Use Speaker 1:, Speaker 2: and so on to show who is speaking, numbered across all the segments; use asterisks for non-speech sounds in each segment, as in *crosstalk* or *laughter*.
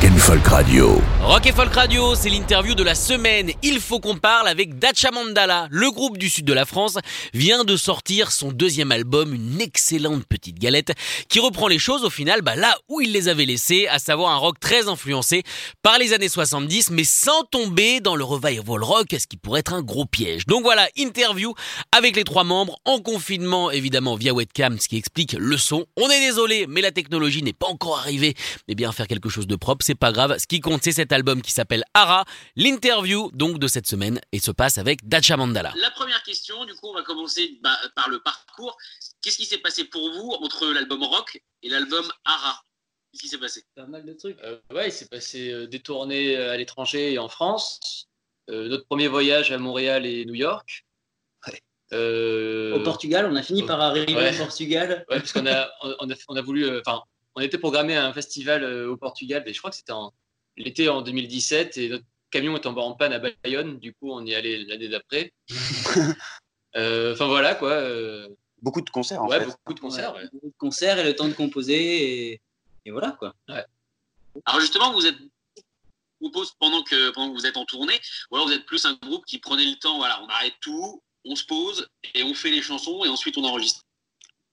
Speaker 1: Rock and Folk Radio.
Speaker 2: Rock et Folk Radio, c'est l'interview de la semaine. Il faut qu'on parle avec Dacha Mandala. Le groupe du sud de la France vient de sortir son deuxième album, une excellente petite galette, qui reprend les choses au final bah, là où il les avait laissées, à savoir un rock très influencé par les années 70, mais sans tomber dans le revival rock, ce qui pourrait être un gros piège. Donc voilà, interview avec les trois membres, en confinement évidemment via webcam, ce qui explique le son. On est désolé, mais la technologie n'est pas encore arrivée. Mais bien faire quelque chose de propre, c'est pas grave. Ce qui compte, c'est cet album qui s'appelle Ara. L'interview donc de cette semaine et se passe avec Dacha Mandala.
Speaker 3: La première question, du coup, on va commencer bah, par le parcours. Qu'est-ce qui s'est passé pour vous entre l'album Rock et l'album Ara? Qu'est-ce qui s'est passé?
Speaker 4: Pas mal de trucs.
Speaker 5: Euh, ouais, il s'est passé euh, des tournées euh, à l'étranger et en France. Euh, notre premier voyage à Montréal et New York. Euh,
Speaker 4: Au Portugal, on a fini par arriver
Speaker 5: ouais.
Speaker 4: au Portugal.
Speaker 5: Ouais, parce qu'on a, on a, on a voulu. euh, Enfin, on était programmé à un festival euh, au Portugal, et je crois que c'était en l'été en 2017, et notre camion est tombé en panne à Bayonne. Du coup, on y est allé l'année d'après. *laughs* Euh, Enfin voilà quoi. euh,
Speaker 6: Beaucoup de concerts en
Speaker 5: ouais,
Speaker 6: fait.
Speaker 5: beaucoup de concerts. ouais.
Speaker 4: Beaucoup de concerts et le temps de composer. Et, et voilà quoi.
Speaker 3: Alors justement, vous êtes vous pose pendant que, pendant que vous êtes en tournée, ou alors vous êtes plus un groupe qui prenait le temps, voilà, on arrête tout, on se pose et on fait les chansons et ensuite on enregistre.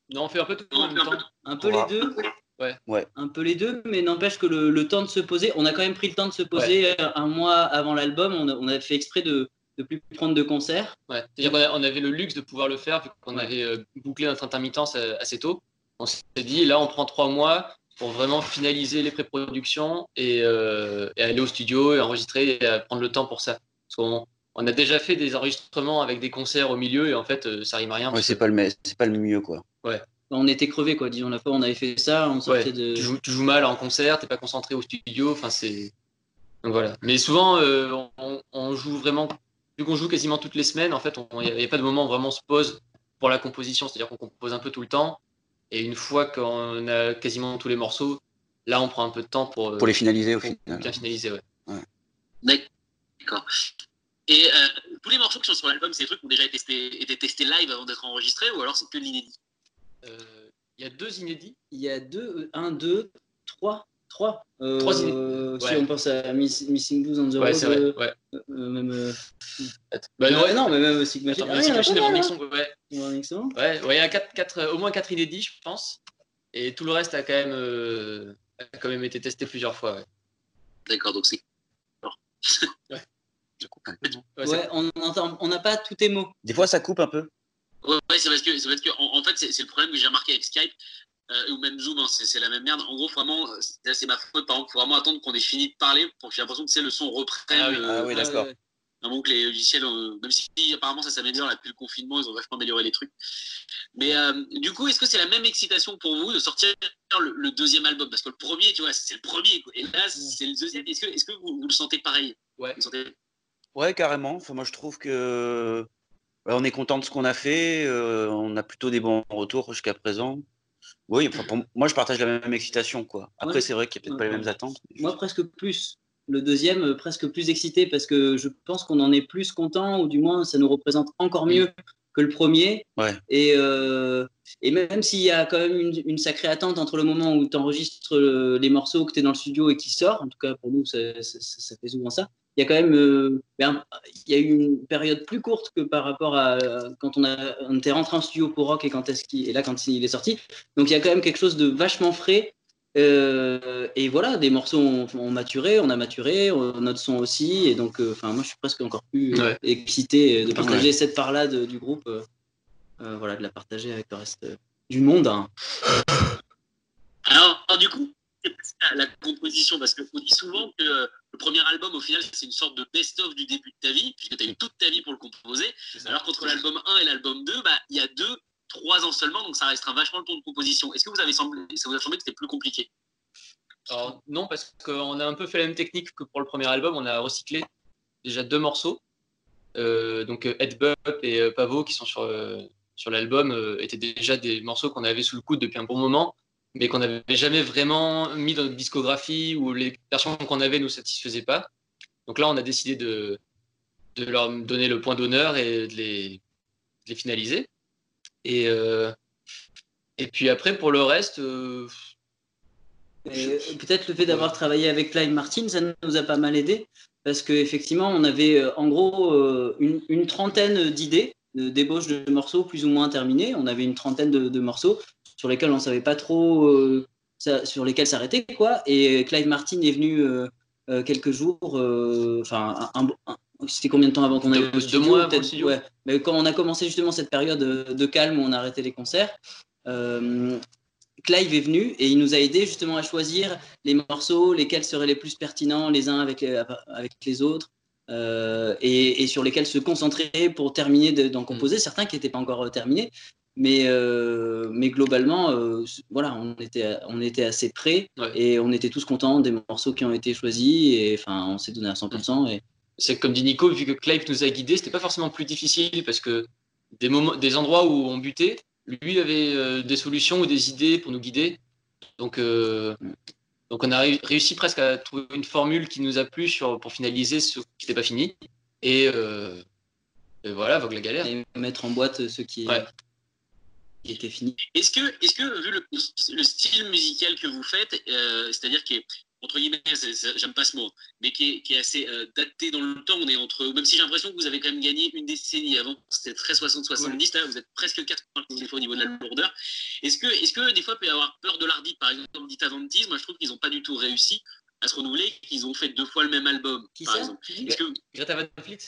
Speaker 5: Non, on fait un peu tout en même
Speaker 3: fait un peu
Speaker 5: temps.
Speaker 4: Un peu les deux.
Speaker 5: Ouais.
Speaker 6: Ouais.
Speaker 4: Un peu les deux, mais n'empêche que le, le temps de se poser, on a quand même pris le temps de se poser euh, un mois avant l'album. On a, on a fait exprès de ne plus prendre de concerts.
Speaker 5: Ouais. C'est-à-dire qu'on a- on avait le luxe de pouvoir le faire vu qu'on
Speaker 4: Ouais.
Speaker 5: avait euh, bouclé notre intermittence euh, assez tôt. On s'est dit là, on prend trois mois pour vraiment finaliser les pré-productions et, euh, et aller au studio et enregistrer et prendre le temps pour ça. Parce qu'on on a déjà fait des enregistrements avec des concerts au milieu et en fait, euh, ça rime à rien.
Speaker 6: Ouais, c'est
Speaker 5: que
Speaker 6: pas le me- c'est pas le mieux quoi.
Speaker 4: On était crevés quoi. Disons la fois on avait fait ça, on sortait
Speaker 5: ouais,
Speaker 4: de.
Speaker 5: tu, joues, tu joues mal en concert, t'es pas concentré au studio. Enfin, c'est donc voilà. Mais souvent, euh, on, on joue vraiment. Vu qu'on joue quasiment toutes les semaines, en fait, il n'y a, pas de moment où vraiment on se pose pour la composition. C'est-à-dire qu'on compose un peu tout le temps. Et une fois qu'on a quasiment tous les morceaux, là, on prend un peu de temps pour, euh,
Speaker 6: Pour les finaliser au final.
Speaker 5: bien finaliser. Ouais.
Speaker 3: D'accord. Et euh, tous les morceaux qui sont sur l'album, c'est des trucs qui ont déjà été testés, été testés live avant d'être enregistrés ou alors c'est que de l'inédit?
Speaker 5: Il y a deux inédits.
Speaker 4: Il y a deux, un, deux, trois, trois. Euh,
Speaker 5: Trois idées.
Speaker 4: Si
Speaker 5: Ouais.
Speaker 4: on pense à Miss- Missing Blues on the
Speaker 5: Ouais,
Speaker 4: Road,
Speaker 5: c'est vrai.
Speaker 4: euh,
Speaker 5: Ouais.
Speaker 4: euh, même. euh,
Speaker 5: Bah,
Speaker 4: non, non, mais même Sigma
Speaker 5: Attends,
Speaker 4: Ah,
Speaker 5: Sick
Speaker 4: il y en a
Speaker 5: Machine
Speaker 4: hein.
Speaker 5: Stone, ouais.
Speaker 4: Rolling Stone.
Speaker 5: Ouais, ouais, il y a quatre, quatre, euh, au moins quatre inédits, je pense. Et tout le reste a quand même, euh, a quand même été testé plusieurs fois. Ouais.
Speaker 3: D'accord, donc c'est.
Speaker 6: Je coupe un peu, non
Speaker 5: Ouais, *laughs*
Speaker 4: Ouais, on n'a pas tous tes mots.
Speaker 6: Des fois ça coupe un peu.
Speaker 3: Ouais, c'est parce que, c'est parce que en, en fait, c'est c'est le problème que j'ai remarqué avec Skype euh, ou même Zoom, hein, c'est c'est la même merde. En gros, vraiment, euh, c'est ma faute. Par exemple, faut vraiment attendre qu'on ait fini de parler pour que j'ai l'impression que c'est le son reprenne.
Speaker 5: Ah oui.
Speaker 6: Ah oui,
Speaker 3: euh,
Speaker 6: d'accord.
Speaker 4: Ouais,
Speaker 3: Vraiment que les logiciels, euh, même si apparemment ça s'améliore depuis le confinement, ils ont vachement amélioré les trucs. Mais euh, du coup, est-ce que c'est la même excitation pour vous de sortir le, le deuxième album? Parce que le premier, tu vois, c'est le premier. quoi. Et là, c'est le deuxième. Est-ce que, est-ce que vous, vous le sentez pareil?
Speaker 5: Ouais.
Speaker 3: Vous le sentez-
Speaker 6: Ouais, carrément. Enfin, moi je trouve que ouais, on est content de ce qu'on a fait. euh, on a plutôt des bons retours jusqu'à présent. Oui, enfin, pour moi je partage la même excitation quoi. Après
Speaker 4: Ouais.
Speaker 6: c'est vrai qu'il n'y a peut-être pas les mêmes attentes.
Speaker 4: Moi, presque plus. Le deuxième, euh, presque plus excité parce que je pense qu'on en est plus content ou du moins ça nous représente encore mieux que le premier.
Speaker 6: Ouais.
Speaker 4: Et, euh, et même s'il y a quand même une, une sacrée attente entre le moment où tu enregistres les morceaux, que tu es dans le studio et qui sort, en tout cas pour nous, ça, ça- ça- ça fait souvent ça. Il y a quand même euh, ben, il y a eu une période plus courte que par rapport à euh, quand on, a, on était rentré en studio pour Rock et, quand est-ce qu'il- et là quand il est sorti. Donc il y a quand même quelque chose de vachement frais. Euh, et voilà, des morceaux ont, ont maturé, on a maturé, on- notre son aussi. Et donc, euh, enfin, moi, je suis presque encore plus euh,
Speaker 5: Ouais.
Speaker 4: excité de partager cette part-là du groupe. euh, euh, voilà, de la partager avec le reste euh, du monde. hein.
Speaker 3: Alors, alors, du coup, la composition, parce qu'on dit souvent que euh, le premier album, au final, c'est une sorte de best-of du début de ta vie, puisque tu as eu toute ta vie pour le composer. Alors qu'entre l'album 1 et l'album 2, bah, il y a deux trois ans seulement, donc ça restera vachement le temps de composition. Est-ce que vous avez semblé, ça vous a semblé que c'était plus compliqué?
Speaker 5: Alors, non, parce qu'on a un peu fait la même technique que pour le premier album. On a recyclé déjà deux morceaux. Euh, donc Ed Bup et euh, Pavo qui sont sur, euh, sur l'album euh, étaient déjà des morceaux qu'on avait sous le coude depuis un bon moment, mais qu'on n'avait jamais vraiment mis dans notre discographie ou les versions qu'on avait nous satisfaisaient pas. Donc là, on a décidé de, de leur donner le point d'honneur et de les, de les finaliser. Et, euh, et puis après, pour le reste, euh,
Speaker 4: euh, Peut-être le fait d'avoir travaillé avec Clive Martin, ça nous a pas mal aidé parce qu'effectivement, on avait en gros une, une trentaine d'idées, de débauches de morceaux plus ou moins terminés. On avait une trentaine de, de morceaux sur lesquels on ne savait pas trop euh, ça- sur lesquels s'arrêter. quoi. Et Clive Martin est venu euh, euh, quelques jours, enfin, un, un- un- c'était combien de temps avant qu'on
Speaker 5: Deux-
Speaker 4: aille au
Speaker 5: deux
Speaker 4: studio
Speaker 5: mois avant
Speaker 4: peut-être,
Speaker 5: le studio.
Speaker 4: ouais. Mais quand on a commencé justement cette période de, calme où on a arrêté les concerts, euh, Clive est venu et il nous a aidé justement à choisir les morceaux, lesquels seraient les plus pertinents les uns avec les, avec les autres, euh, et, et sur lesquels se concentrer pour terminer de- d'en composer, certains qui n'étaient pas encore terminés. Mais, euh, mais globalement, euh, voilà, on était, on était assez prêts
Speaker 5: Ouais.
Speaker 4: et on était tous contents des morceaux qui ont été choisis. Et enfin, on s'est donné à 100%. Et,
Speaker 5: c'est comme dit Nico, vu que Clive nous a guidés, c'était pas forcément plus difficile parce que des, moments, des endroits où on butait, lui avait euh, des solutions ou des idées pour nous guider. Donc, donc on a ré- réussi presque à trouver une formule qui nous a plu sur, pour finaliser ce qui n'était pas fini. Et, et voilà, vogue la galère.
Speaker 4: et mettre en boîte ce qui,
Speaker 5: Ouais.
Speaker 4: Qui était fini.
Speaker 3: Est-ce que, est-ce que vu le, le style musical que vous faites, euh, c'est-à-dire qui est entre guillemets, j'aime pas ce mot, mais qui est, qui est assez euh, daté dans le temps, on est entre, même si j'ai l'impression que vous avez quand même gagné une décennie avant, c'était très 60-70, là vous êtes presque 80 des fois au niveau de la lourdeur. Est-ce que, est-ce que des fois il peut y avoir peur de l'hardy, par exemple, Dita Vantis, moi je trouve qu'ils n'ont pas du tout réussi à se renouveler, qu'ils ont fait deux fois le même album,
Speaker 4: Qui
Speaker 3: par
Speaker 4: ça
Speaker 3: exemple. Est-ce que,
Speaker 5: Greta Van Fleet,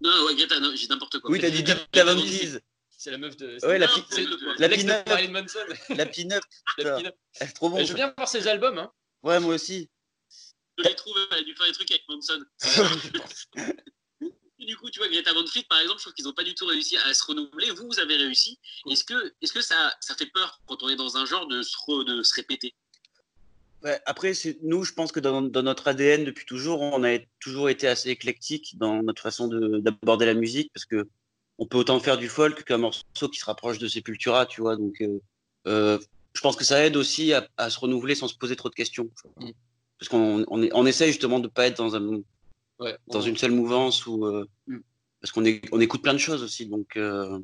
Speaker 3: non, ouais, Greta, j'ai n'importe quoi.
Speaker 6: Oui, t'as dit
Speaker 3: Greta
Speaker 6: Dita
Speaker 3: Van. Teese.
Speaker 5: C'est la meuf de.
Speaker 6: Ouais, la pi- la. *laughs* La pin-up. *laughs*
Speaker 5: La pin-up.
Speaker 6: Elle est trop bon.
Speaker 5: Euh, Je bien voir ses albums. Hein.
Speaker 6: Ouais, moi aussi.
Speaker 3: Je l'ai trouvé, elle a dû faire des trucs avec Manson. Et *laughs* du coup, tu vois, Greta Van Fleet, par exemple, je trouve qu'ils n'ont pas du tout réussi à se renouveler. Vous, vous avez réussi. Est-ce que, est-ce que ça, ça fait peur quand on est dans un genre de se, re- de se répéter?
Speaker 6: Ouais, après, nous, je pense que dans, dans notre ADN depuis toujours, on a toujours été assez éclectique dans notre façon de- d'aborder la musique parce que on peut autant faire du folk qu'un morceau qui se rapproche de Sepultura, tu vois. Donc, euh, euh, je pense que ça aide aussi à, à se renouveler sans se poser trop de questions.
Speaker 5: Mm.
Speaker 6: Parce qu'on on, essaye justement de pas être dans un
Speaker 5: Ouais.
Speaker 6: dans une seule mouvance ou euh,
Speaker 4: Mm.
Speaker 6: parce qu'on on écoute plein de choses aussi. Donc, euh,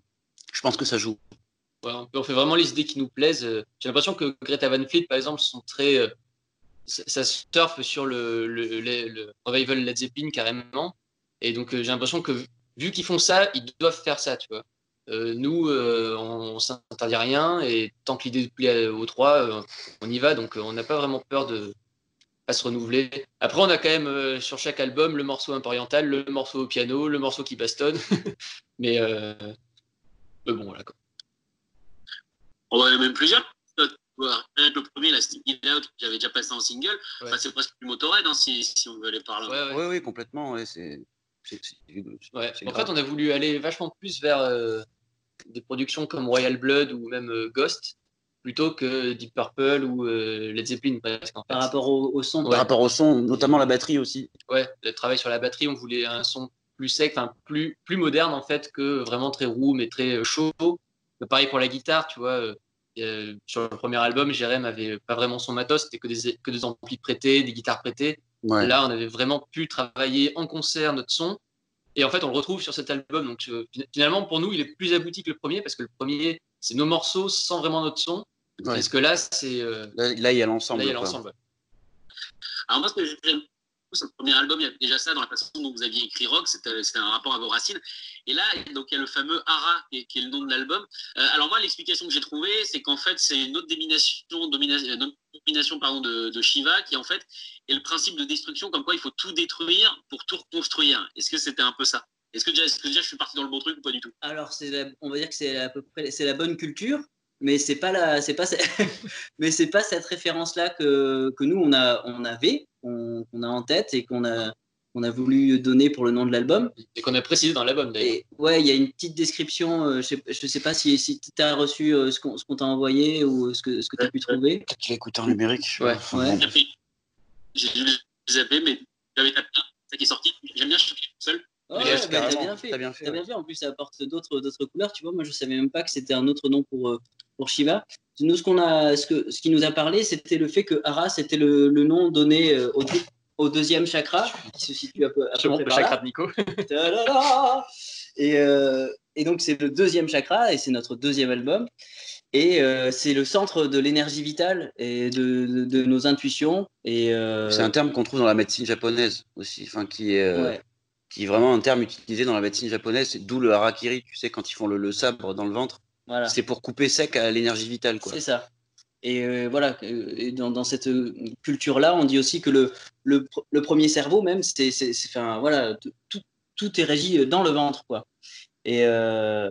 Speaker 6: je pense que ça joue.
Speaker 5: Ouais, on, fait- vraiment les idées qui nous plaisent. J'ai l'impression que Greta Van Fleet, par exemple, sont très. ça, ça surfe sur le, le, le- le revival Led Zeppelin carrément. Et donc, j'ai l'impression que vu qu'ils font ça, ils doivent faire ça, tu vois. Euh, nous, euh, on, on s'interdit rien et tant que l'idée plaît aux trois, euh, on y va. Donc, euh, on n'a pas vraiment peur de pas se renouveler. Après, on a quand même euh, sur chaque album le morceau un peu oriental, le morceau au piano, le morceau qui bastonne. *laughs* mais, euh, mais bon, voilà. Quoi.
Speaker 3: On en a même plusieurs. Le premier, la Stick It Out, j'avais déjà passé en single.
Speaker 5: Ouais.
Speaker 3: Enfin, c'est presque du Motorhead, hein, si, si on veut aller par là.
Speaker 5: Ouais, ouais.
Speaker 6: Oui, oui, complètement. Ouais, c'est.
Speaker 5: Ouais. En
Speaker 6: grave.
Speaker 5: fait, on a voulu aller vachement plus vers euh, des productions comme Royal Blood ou même euh, Ghost plutôt que Deep Purple ou euh, Led Zeppelin presque. En fait.
Speaker 4: Par rapport au, au son.
Speaker 5: Ouais.
Speaker 6: Par rapport au son, notamment la batterie aussi.
Speaker 5: Ouais, le travail sur la batterie, on voulait un son plus sec, enfin plus plus moderne en fait que vraiment très roux mais très chaud. Mais pareil pour la guitare, tu vois. sur le premier album, Jérém avait pas vraiment son matos, c'était que des que des amplis prêtés, des guitares prêtées.
Speaker 6: Ouais.
Speaker 5: Là, on avait vraiment pu travailler en concert notre son. Et en fait, on le retrouve sur cet album. Donc, euh, fin- finalement, pour nous, il est plus abouti que le premier parce que le premier, c'est nos morceaux sans vraiment notre son.
Speaker 6: Ouais.
Speaker 5: Parce que là, c'est euh,
Speaker 6: Là, là, il y a l'ensemble.
Speaker 5: là, il y a
Speaker 6: quoi.
Speaker 5: l'ensemble. ouais.
Speaker 3: Alors moi, ce que j'aime beaucoup, c'est le premier album, il y a déjà ça dans la façon dont vous aviez écrit rock, c'était un rapport à vos racines. Et là, donc il y a le fameux Ara, qui est, qui est le nom de l'album. Euh, alors moi, l'explication que j'ai trouvée, c'est qu'en fait, c'est une autre domination, domination, pardon, de, Shiva, qui en fait est le principe de destruction, comme quoi il faut tout détruire pour tout reconstruire. Est-ce que c'était un peu ça? Est-ce que, déjà- je suis parti dans le bon truc ou pas du tout?
Speaker 4: Alors, c'est on va dire que c'est à peu près c'est la bonne culture, mais c'est pas la, c'est pas, *laughs* mais c'est pas cette référence-là que, que nous on a, on avait, qu'on qu'on a en tête et qu'on a, qu'on a voulu donner pour le nom de l'album.
Speaker 5: Et qu'on a précisé dans l'album d'ailleurs.
Speaker 4: Et ouais, il y a une petite description. euh, je, sais, je sais pas si, si tu as reçu euh, ce qu'on t'a envoyé ou ce que, ce que tu as pu trouver.
Speaker 6: Peut-être qu'il écouté en numérique.
Speaker 5: Ouais.
Speaker 4: Ouais.
Speaker 3: J'ai dû le zapper, mais j'avais tapé un, ça qui est sorti. J'aime bien chanter tout seul.
Speaker 4: Ouais,
Speaker 6: Yes,
Speaker 4: bah, t'as bien fait.
Speaker 6: T'as bien fait, ouais.
Speaker 4: bien fait. En plus, ça apporte d'autres d'autres couleurs. Tu vois, moi, je savais même pas que c'était un autre nom pour euh, pour Shiva. Nous, ce qu'on a, ce que ce qui nous a parlé, c'était le fait que Ara, c'était le, le nom donné euh, au, deux- au deuxième chakra, qui se situe à peu, à peu près
Speaker 5: le
Speaker 4: par là.
Speaker 5: chakra de Nico.
Speaker 4: Et, euh, et donc, c'est le deuxième chakra et c'est notre deuxième album. Et euh, c'est le centre de l'énergie vitale et de, de, de nos intuitions. Et euh,
Speaker 6: C'est un terme qu'on trouve dans la médecine japonaise aussi, enfin qui est, euh,
Speaker 4: ouais,
Speaker 6: qui est vraiment un terme utilisé dans la médecine japonaise. D'où le harakiri, tu sais, quand ils font le, le sabre dans le ventre,
Speaker 4: voilà.
Speaker 6: c'est pour couper sec à l'énergie vitale, quoi.
Speaker 4: C'est ça. Et euh, voilà, euh, et dans, dans cette euh, culture-là, on dit aussi que le, le, pr- le premier cerveau, même, c'est, c'est, c'est- enfin, voilà, tout, tout est régi dans le ventre, quoi. Et euh,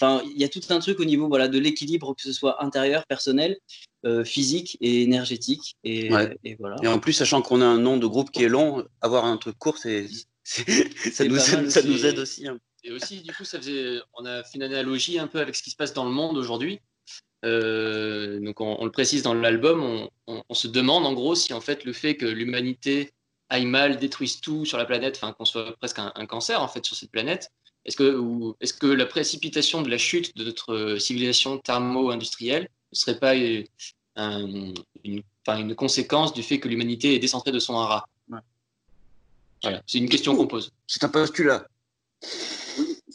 Speaker 4: enfin, il y a tout un truc au niveau voilà, de l'équilibre, que ce soit intérieur, personnel, euh, physique et énergétique. Et,
Speaker 6: Ouais.
Speaker 4: et voilà.
Speaker 6: Et en plus, sachant qu'on a un nom de groupe qui est long, avoir un truc court, c'est, c'est- *laughs* ça, nous, aide,
Speaker 4: mal
Speaker 6: ça
Speaker 5: aussi.
Speaker 6: nous aide aussi. hein.
Speaker 5: Et aussi, du coup, ça faisait, on a fait une analogie un peu avec ce qui se passe dans le monde aujourd'hui. Euh, donc, on, on le précise dans l'album, on, on- on se demande en gros si en fait le fait que l'humanité aille mal, détruise tout sur la planète, enfin qu'on soit presque un, un cancer en fait sur cette planète, est-ce que, ou est-ce que la précipitation de la chute de notre civilisation thermo-industrielle ne serait pas euh, un- une, conséquence du fait que l'humanité est décentrée de son hara?
Speaker 4: Ouais.
Speaker 5: Voilà, c'est une question qu'on pose.
Speaker 6: C'est un postulat.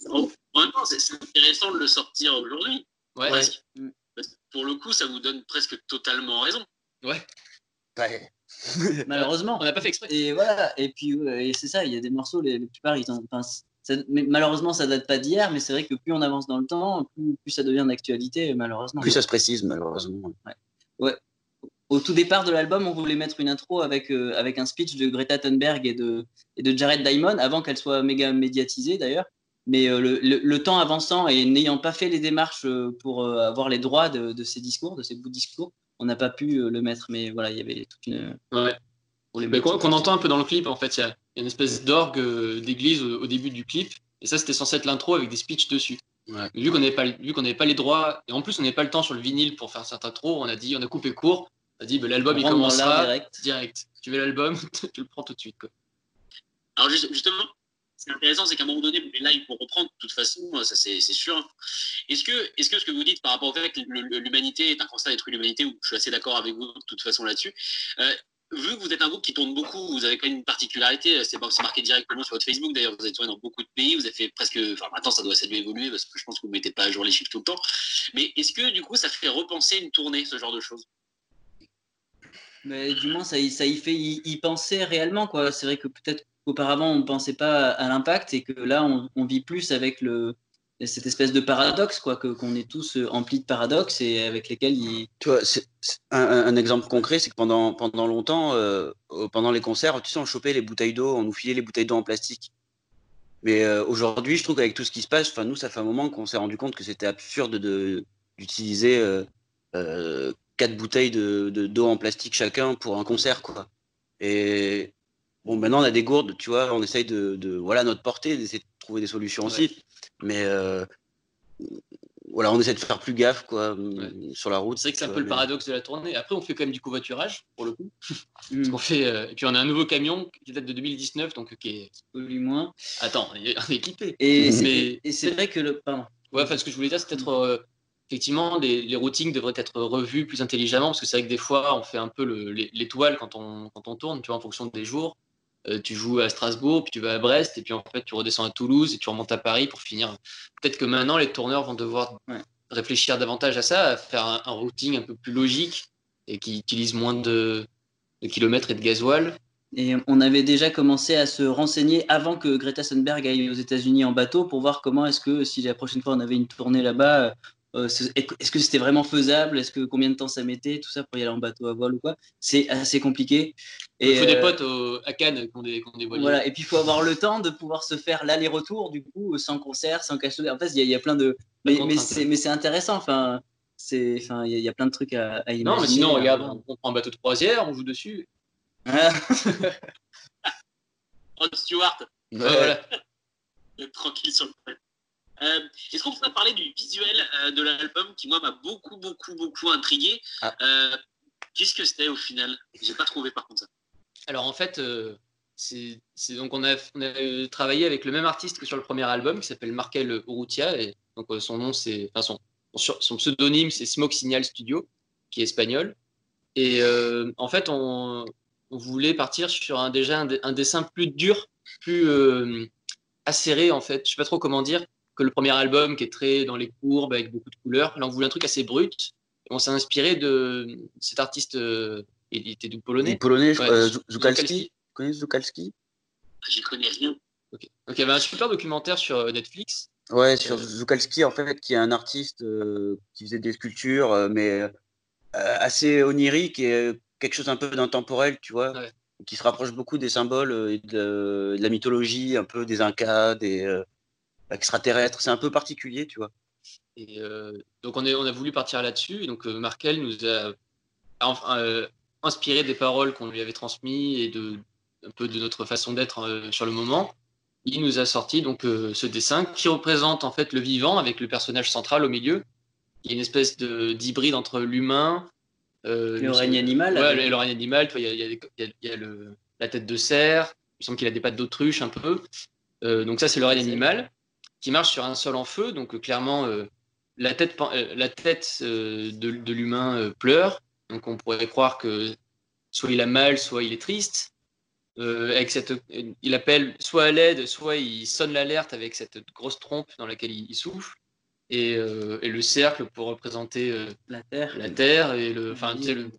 Speaker 3: En en même temps, c'est intéressant de le sortir aujourd'hui.
Speaker 5: Ouais.
Speaker 3: Parce que pour le coup, ça vous donne presque totalement raison.
Speaker 6: Ouais. *laughs*
Speaker 4: Malheureusement.
Speaker 5: On n'a pas fait exprès.
Speaker 4: Et voilà, et puis ouais, et c'est ça, il y a des morceaux, les, la plupart, ils ont. ça- mais malheureusement, ça date pas d'hier, mais c'est vrai que plus on avance dans le temps, plus, plus ça devient d'actualité, malheureusement.
Speaker 6: Plus ça se précise, malheureusement.
Speaker 4: Au tout départ de l'album, on voulait mettre une intro avec, euh, avec un speech de Greta Thunberg et de, et de Jared Diamond, avant qu'elle soit méga médiatisée d'ailleurs. Mais euh, le, le- le temps avançant et n'ayant pas fait les démarches euh, pour euh, avoir les droits de, de ces discours, de ces bouts de discours, on n'a pas pu le mettre. Mais voilà, il y avait toute une.
Speaker 5: Ouais. qu'on entend un peu dans le clip, en fait, il y a, il y a une espèce d'orgue d'église au, au début du clip. Et ça, c'était censé être l'intro avec des speeches dessus.
Speaker 6: Ouais.
Speaker 5: Vu qu'on n'avait pas, le- vu qu'on n'avait pas les droits, et en plus on n'avait pas le temps sur le vinyle pour faire cette intro, on a dit, on a coupé court. On a dit, bah, l'album il commencera
Speaker 4: direct.
Speaker 5: direct. Tu veux l'album, *laughs* tu le prends tout de suite. Quoi.
Speaker 3: Alors juste- justement, ce qui est intéressant, c'est qu'à un moment donné, les lives vont reprendre, de toute façon, ça c'est c'est sûr. Est-ce que, est que ce que vous dites par rapport au fait que l'humanité est un constat d'être l'humanité, où je suis assez d'accord avec vous de toute façon là-dessus, euh, vu que vous êtes un groupe qui tourne beaucoup, vous avez quand même une particularité, c'est c'est marqué directement sur votre Facebook, d'ailleurs vous êtes tourné dans beaucoup de pays, vous avez fait presque, enfin maintenant ça doit, ça évoluer parce que je pense que vous ne mettez pas à jour les chiffres tout le temps, mais est-ce que du coup ça fait repenser une tournée, ce genre de choses?
Speaker 4: Mais du moins, ça y fait y, y penser réellement. quoi. C'est vrai que peut-être qu'auparavant, on ne pensait pas à l'impact et que là, on, vit plus avec le, cette espèce de paradoxe, quoi, qu'on est tous euh, emplis de paradoxes et avec lesquels il.
Speaker 6: Tu vois, c'est- un, exemple concret, c'est que pendant, pendant longtemps, euh, pendant les concerts, tu sais, on chopait les bouteilles d'eau, on nous filait les bouteilles d'eau en plastique. Mais euh, aujourd'hui, je trouve qu'avec tout ce qui se passe, nous, ça fait un moment qu'on s'est rendu compte que c'était absurde de d'utiliser quatre bouteilles de de- d'eau en plastique chacun pour un concert, quoi. Et bon, maintenant on a des gourdes, tu vois, on essaye de, de voilà notre portée, d'essayer de trouver des solutions aussi. Mais euh, voilà, on essaie de faire plus gaffe, quoi, sur la route.
Speaker 5: C'est vrai que c'est un
Speaker 6: tu
Speaker 5: peu le paradoxe de la tournée. Après, on fait quand même du covoiturage, pour le coup. *laughs* Parce qu'on fait, euh, et puis on a un nouveau camion qui date de 2019, donc qui est.
Speaker 4: plus moins.
Speaker 5: Attends, on est *laughs* on équipé.
Speaker 4: Et, c'est-
Speaker 5: Mais-
Speaker 4: et c'est vrai que le. Pardon.
Speaker 5: Ouais, enfin, ce que je voulais dire, c'est peut-être euh, effectivement les, les routings devraient être revus plus intelligemment parce que c'est vrai que des fois on fait un peu le- l'é- l'étoile quand on, quand on tourne, tu vois, en fonction des jours. Euh, tu joues à Strasbourg, puis tu vas à Brest, et puis en fait tu redescends à Toulouse et tu remontes à Paris pour finir. Peut-être que maintenant les tourneurs vont devoir
Speaker 4: Ouais.
Speaker 5: réfléchir davantage à ça, à faire un, un routing un peu plus logique et qui utilise moins de, de kilomètres et de gasoil.
Speaker 4: Et on avait déjà commencé à se renseigner avant que Greta Thunberg aille aux États-Unis en bateau pour voir comment est-ce que si la prochaine fois on avait une tournée là-bas, euh, est-ce que c'était vraiment faisable, est-ce que combien de temps ça mettait, tout ça pour y aller en bateau à voile ou quoi? C'est assez compliqué.
Speaker 5: Il faut des
Speaker 4: euh,
Speaker 5: potes au- à Cannes qui ont des, qui ont des voiliers.
Speaker 4: Voilà, et puis il faut avoir le temps de pouvoir se faire l'aller-retour, du coup, sans concert, sans cache En fait, il y, a- il y a plein de. Mais, mais c'est mais c'est intéressant, enfin, c'est, enfin, il y, a- il y a plein de trucs à, à imaginer.
Speaker 5: Non, mais sinon, regarde, on, on prend un bateau de croisière, on joue dessus.
Speaker 4: Ah. *laughs*
Speaker 3: Rod Stewart,
Speaker 6: Ouais.
Speaker 5: voilà. *laughs*
Speaker 3: tranquille sur le. Euh, Est-ce qu'on pourrait parler du visuel euh, de l'album qui, moi, m'a beaucoup, beaucoup, beaucoup intrigué
Speaker 6: Ah.
Speaker 3: Euh, Qu'est-ce que c'était au final? J'ai pas trouvé par contre ça.
Speaker 5: Alors en fait, euh, c'est donc on a, on a travaillé avec le même artiste que sur le premier album qui s'appelle Markel Urrutia et donc euh, son nom c'est enfin son, son, son pseudonyme c'est Smoke Signal Studio qui est espagnol et euh, en fait on, on voulait partir sur un déjà un, dessin plus dur, plus euh, acéré en fait. Je sais pas trop comment dire que le premier album qui est très dans les courbes avec beaucoup de couleurs. Là on voulait un truc assez brut. On s'est inspiré de cet artiste. euh, il était du polonais.
Speaker 6: Polonais, je-
Speaker 5: Ouais,
Speaker 6: euh,
Speaker 5: Zu-
Speaker 6: Zukalski. Connais Zukalski
Speaker 3: J'y connais rien.
Speaker 5: Ok. Donc il y avait un super documentaire sur euh, Netflix.
Speaker 6: Ouais, sur
Speaker 5: Euh,
Speaker 6: Zukalski, en fait, qui est un artiste euh, qui faisait des sculptures, euh, mais euh, assez onirique et euh, quelque chose un peu d'intemporel, tu vois,
Speaker 5: Ouais.
Speaker 6: qui se rapproche beaucoup des symboles euh, et de, de la mythologie, un peu des Incas, des extraterrestres. C'est un peu particulier, tu vois.
Speaker 5: Et euh, donc on, est, on a voulu partir là-dessus. Et donc euh, Markel nous a, euh, inspiré des paroles qu'on lui avait transmises et de, un peu de notre façon d'être euh, sur le moment. Il nous a sorti donc ce dessin qui représente en fait le vivant avec le personnage central au milieu. Il y a une espèce de d'hybride entre l'humain,
Speaker 4: Le règne animal,
Speaker 5: Ouais,
Speaker 4: avec-
Speaker 5: le, règne animal. Il y a, il y a des- il y a- il y a le, la tête de cerf. Il me semble qu'il a des pattes d'autruche un peu. Donc ça c'est le règne animal qui marche sur un sol en feu. Donc euh, clairement euh, la tête, euh, la tête de, de l'humain pleure. Donc on pourrait croire que soit il a mal, soit il est triste. Euh, avec cette, il appelle soit à l'aide, soit il sonne l'alerte avec cette grosse trompe dans laquelle il, il souffle. Et, euh, et le cercle pour représenter euh,
Speaker 4: La Terre.
Speaker 5: la Terre et le, enfin, le,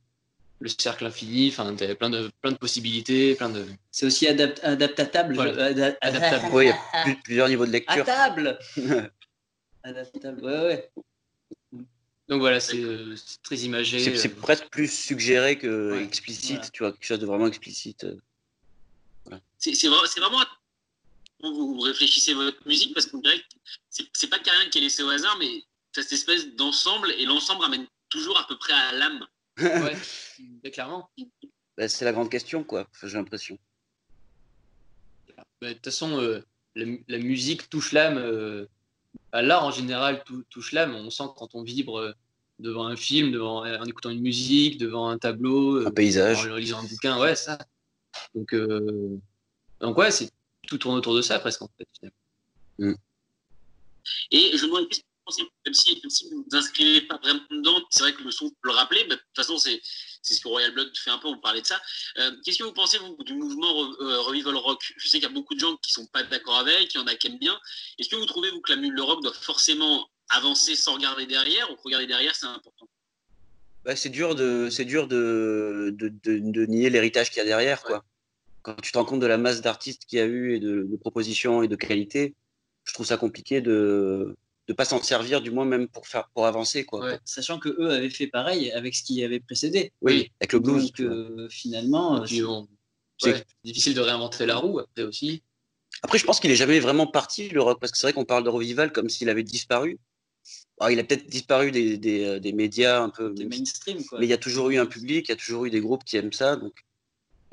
Speaker 5: le cercle infini. Enfin, t'as plein de, plein de possibilités, plein de.
Speaker 4: C'est aussi adapt- adaptatable.
Speaker 5: Voilà.
Speaker 4: je- ada-
Speaker 5: Adaptable.
Speaker 6: Oui, il y a *laughs* plus- plusieurs niveaux de lecture.
Speaker 4: table *laughs* Adaptable, ouais, ouais.
Speaker 5: Donc voilà, c'est euh, très imagé.
Speaker 6: C'est
Speaker 5: euh,
Speaker 6: presque plus suggéré que
Speaker 5: Ouais.
Speaker 6: explicite,
Speaker 4: Voilà.
Speaker 6: tu vois, quelque chose de vraiment explicite.
Speaker 3: C'est c'est vra- c'est vraiment. Vous, réfléchissez votre musique parce qu'on dirait que c'est pas quelqu'un qui est laissé au hasard, mais cette espèce d'ensemble et l'ensemble ramène toujours à peu près à l'âme.
Speaker 5: Ouais, *laughs* mais clairement.
Speaker 6: Bah, c'est la grande question, quoi, j'ai l'impression.
Speaker 5: Bah, De toute façon, euh, la, mu- la musique touche l'âme. euh, bah, L'art en général tou- touche l'âme. On sent quand on vibre euh, devant un film, devant, en écoutant une musique, devant un tableau, euh,
Speaker 6: Un paysage.
Speaker 5: en lisant un bouquin. Ouais, ça. Donc, euh, donc ouais, c'est tout tourne autour de ça presque en fait. finalement.
Speaker 3: Et je me demande, vous même si, même si vous ne vous inscrivez pas vraiment dedans, c'est vrai que le son peut le rappeler, mais de toute façon, c'est ce que Royal Blood fait un peu, on parlait de ça. Euh, Qu'est-ce que vous pensez, vous, du mouvement euh, Revival Rock? Je sais qu'il y a beaucoup de gens qui sont pas d'accord avec, il y en a qui aiment bien. Est-ce que vous trouvez, vous, que la mule de rock doit forcément avancer sans regarder derrière, ou regarder derrière, c'est important?
Speaker 6: Bah, c'est dur de, dur de, de, de- nier l'héritage qu'il y a derrière, quoi. Quand tu te rends compte de la masse d'artistes qu'il y a eu et de, de propositions et de qualité, je trouve ça compliqué de ne pas s'en servir, du moins même pour faire, pour avancer, quoi.
Speaker 5: Ouais.
Speaker 4: Sachant que eux avaient fait pareil avec ce qui avait précédé.
Speaker 6: Oui, avec le blues.
Speaker 4: Donc euh, finalement,
Speaker 5: on-
Speaker 6: C'est-
Speaker 5: ouais, c'est difficile de réinventer la roue après aussi.
Speaker 6: Après, je pense qu'il est jamais vraiment parti, le rock, parce que c'est vrai qu'on parle de revival comme s'il avait disparu. Alors, il a peut-être disparu des, des, euh, des médias un peu,
Speaker 4: c'était mainstream. Quoi.
Speaker 6: mais il y a toujours eu un public, il y a toujours eu des groupes qui aiment ça, donc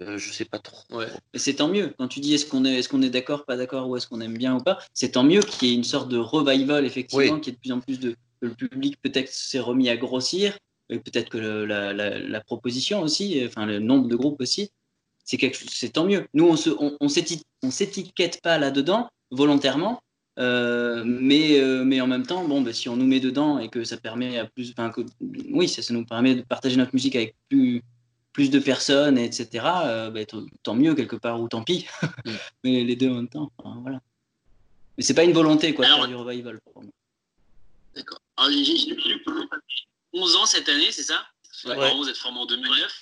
Speaker 6: euh, je sais pas trop.
Speaker 5: Ouais.
Speaker 4: Mais c'est tant mieux. Quand tu dis est-ce qu'on est, est, qu'on est d'accord, pas d'accord, ou est-ce qu'on aime bien ou pas, c'est tant mieux qu'il y ait une sorte de revival, effectivement,
Speaker 6: Oui.
Speaker 4: qu'il y ait de plus en plus de. le public peut-être s'est remis à grossir, et peut-être que le- la, la- la proposition aussi, enfin le nombre de groupes aussi, c'est quelque chose- c'est tant mieux. Nous, on se, on, on s'éti- on s'étiquette pas là-dedans volontairement. euh, mais, euh, mais en même temps, bon, bah, si on nous met dedans et que ça permet à plus, enfin, que- oui, ça, ça nous permet de partager notre musique avec plus, plus de personnes, etc. euh, bah, tant mieux quelque part ou tant pis.
Speaker 5: Mm. *laughs*
Speaker 4: mais les deux en même temps, enfin, voilà. Mais c'est pas une volonté quoi, de
Speaker 3: Alors-
Speaker 4: faire du revival. pour moi.
Speaker 3: D'accord. Alors, j'ai j'ai- j'ai lu que vous avez 11 ans cette année, c'est ça?
Speaker 5: Ouais.
Speaker 3: Alors, Vous êtes formé en 2009.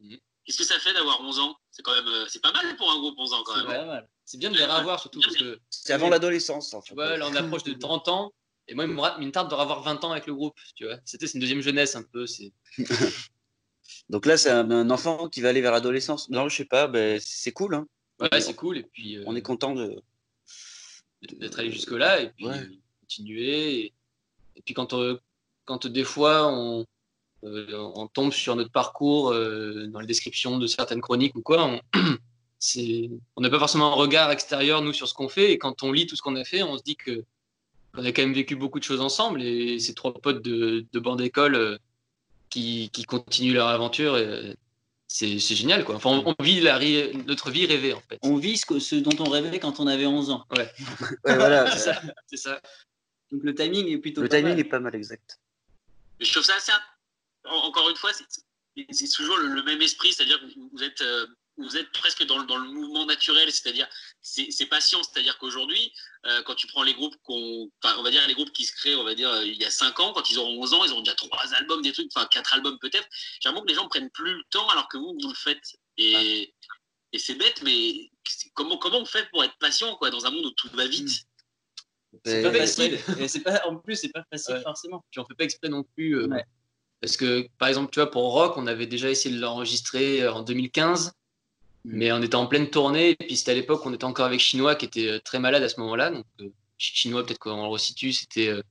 Speaker 5: Mhm.
Speaker 3: Qu'est-ce que ça fait d'avoir 11 ans? C'est quand même, euh, c'est pas mal pour un groupe 11 ans quand même.
Speaker 5: C'est bien de les revoir surtout parce que
Speaker 6: C'est avant l'adolescence, en fait.
Speaker 5: tu vois, là on approche de 30 ans. Et moi, il me, ra- il me tarde de revoir 20 ans avec le groupe. Tu vois, c'était c'est une deuxième jeunesse un peu. C'est *laughs*
Speaker 6: Donc là, c'est un, un enfant qui va aller vers l'adolescence. Non, je sais pas, ben, c'est cool. Hein.
Speaker 5: ouais, c'est cool. Et puis euh,
Speaker 6: On est content de.
Speaker 5: d'être allé jusque là et puis
Speaker 6: Ouais.
Speaker 5: continuer. Et, et puis quand euh, quand des fois on euh, on tombe sur notre parcours euh, dans les descriptions de certaines chroniques ou quoi, on, *clears throat* n'a pas forcément un regard extérieur nous sur ce qu'on fait, et quand on lit tout ce qu'on a fait, on se dit que on a quand même vécu beaucoup de choses ensemble, et ces trois potes de, de bande d'école qui, qui continuent leur aventure, et c'est, c'est génial quoi. Enfin, on, vit la, notre vie rêvée en fait.
Speaker 4: On vit ce, que- ce dont on rêvait quand on avait 11 ans.
Speaker 5: Ouais, *laughs*
Speaker 6: Ouais, voilà.
Speaker 5: c'est ça, c'est ça.
Speaker 4: Donc le timing est plutôt.
Speaker 6: Le
Speaker 4: pas
Speaker 6: timing
Speaker 4: mal.
Speaker 6: est pas mal exact.
Speaker 3: Je trouve ça assez. en- Encore une fois, c'est- toujours le, le même esprit, c'est-à-dire que vous- vous êtes, euh, vous êtes presque dans, le- dans le mouvement naturel, c'est-à-dire c'est c'est patient, c'est-à-dire qu'aujourd'hui, euh, quand tu prends les groupes qu'on, enfin, on va dire les groupes qui se créent, on va dire euh, il y a 5 ans, quand ils auront 11 ans, ils auront déjà trois albums, des trucs, enfin quatre albums peut-être. J'ai l'impression que les gens prennent plus le temps alors que vous vous le faites et, et c'est bête, mais c'est- comment comment on fait pour être patient quoi dans un monde où tout va vite?
Speaker 4: C'est pas facile. Et c'est pas, en plus, c'est pas facile
Speaker 5: Ouais.
Speaker 4: forcément.
Speaker 5: Puis on fait pas exprès non plus. euh,
Speaker 4: Ouais.
Speaker 5: Parce que, par exemple, tu vois, pour Rock, on avait déjà essayé de l'enregistrer en 2015, mais on était en pleine tournée. Et puis c'était à l'époque, on était encore avec Chinois qui était euh, très malade à ce moment-là. Donc, euh, Chinois, peut-être qu'on le resitue, c'était euh,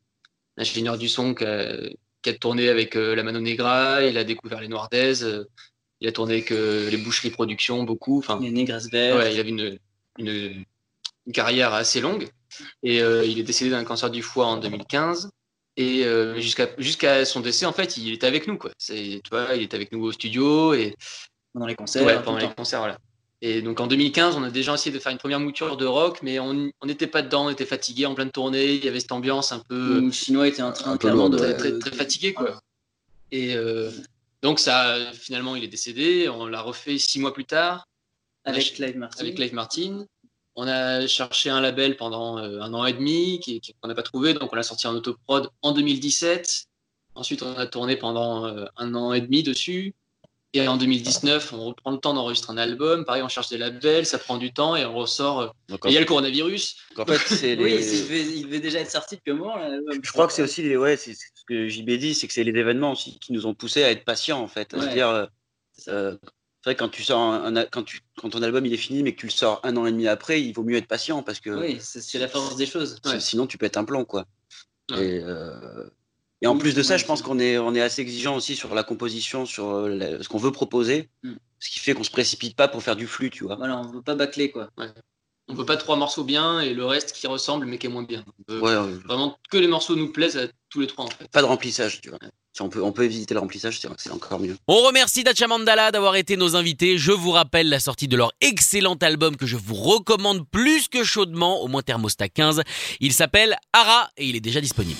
Speaker 5: l'ingénieur du son qui a, qui a tourné avec la Mano Negra, il a découvert les Noirdaises, il a tourné avec les Boucheries Productions, beaucoup. Enfin,
Speaker 4: Les vertes.
Speaker 5: Ouais, il avait une, une, une carrière assez longue et euh, il est décédé d'un cancer du foie en 2015. Et euh, jusqu'à son décès, en fait, il était avec nous. Quoi. Tu vois, il était avec nous au studio et
Speaker 4: Pendant les concerts.
Speaker 5: ouais,
Speaker 4: tout
Speaker 5: pendant
Speaker 4: le
Speaker 5: les
Speaker 4: temps.
Speaker 5: concerts. Voilà. Et donc en 2015, on a déjà essayé de faire une première mouture de rock, mais on on n'était pas dedans, on était fatigué en pleine tournée. Il y avait cette ambiance un peu
Speaker 4: le chinois était en train clairement
Speaker 5: très, très, très fatigué. Quoi. Et euh, donc, ça, finalement, il est décédé. On l'a refait six mois plus tard
Speaker 4: Avec Clive Martin.
Speaker 5: avec Clive Martin. On a cherché un label pendant euh, un an et demi qu'on n'a pas trouvé, donc on l'a sorti en autoprod en 2017. Ensuite, on a tourné pendant euh, un an et demi dessus. Et en 2019, on reprend le temps d'enregistrer un album. Pareil, on cherche des labels, ça prend du temps et on ressort. euh,
Speaker 6: Donc,
Speaker 5: et il y a le coronavirus.
Speaker 6: en fait, c'est les-
Speaker 4: Oui, il devait, il devait déjà être sorti depuis un moment. là.
Speaker 6: Je crois que c'est aussi les, ouais, c'est ce que JB dit, c'est que c'est les événements aussi qui nous ont poussé à être patients en fait.
Speaker 4: Ouais.
Speaker 6: C'est-à-dire, euh,
Speaker 4: C'est
Speaker 6: euh, c'est vrai quand tu sors un, un- quand tu quand ton album il est fini mais que tu le sors un an et demi après, il vaut mieux être patient parce que
Speaker 4: Oui, c'est la force des choses.
Speaker 6: si- sinon tu pètes un plomb quoi.
Speaker 5: Ouais.
Speaker 6: Et, euh, et en
Speaker 4: Oui,
Speaker 6: plus de ça,
Speaker 4: ouais,
Speaker 6: je pense qu'on est on est assez exigeant aussi sur la composition, sur euh, la- ce qu'on veut proposer,
Speaker 4: Mm.
Speaker 6: ce qui fait qu'on se précipite pas pour faire du flux, tu vois.
Speaker 4: Voilà, on veut pas bâcler quoi.
Speaker 5: On veut pas trois morceaux bien et le reste qui ressemble mais qui est moins bien. On veut
Speaker 6: Ouais,
Speaker 5: Vraiment que les morceaux nous plaisent à tous les trois en fait.
Speaker 6: pas de remplissage, tu vois. Si on peut on peut éviter le remplissage, c'est c'est encore mieux.
Speaker 2: On remercie Dacha Mandala d'avoir été nos invités. Je vous rappelle la sortie de leur excellent album que je vous recommande plus que chaudement, au moins thermostat 15. Il s'appelle Ara et il est déjà disponible.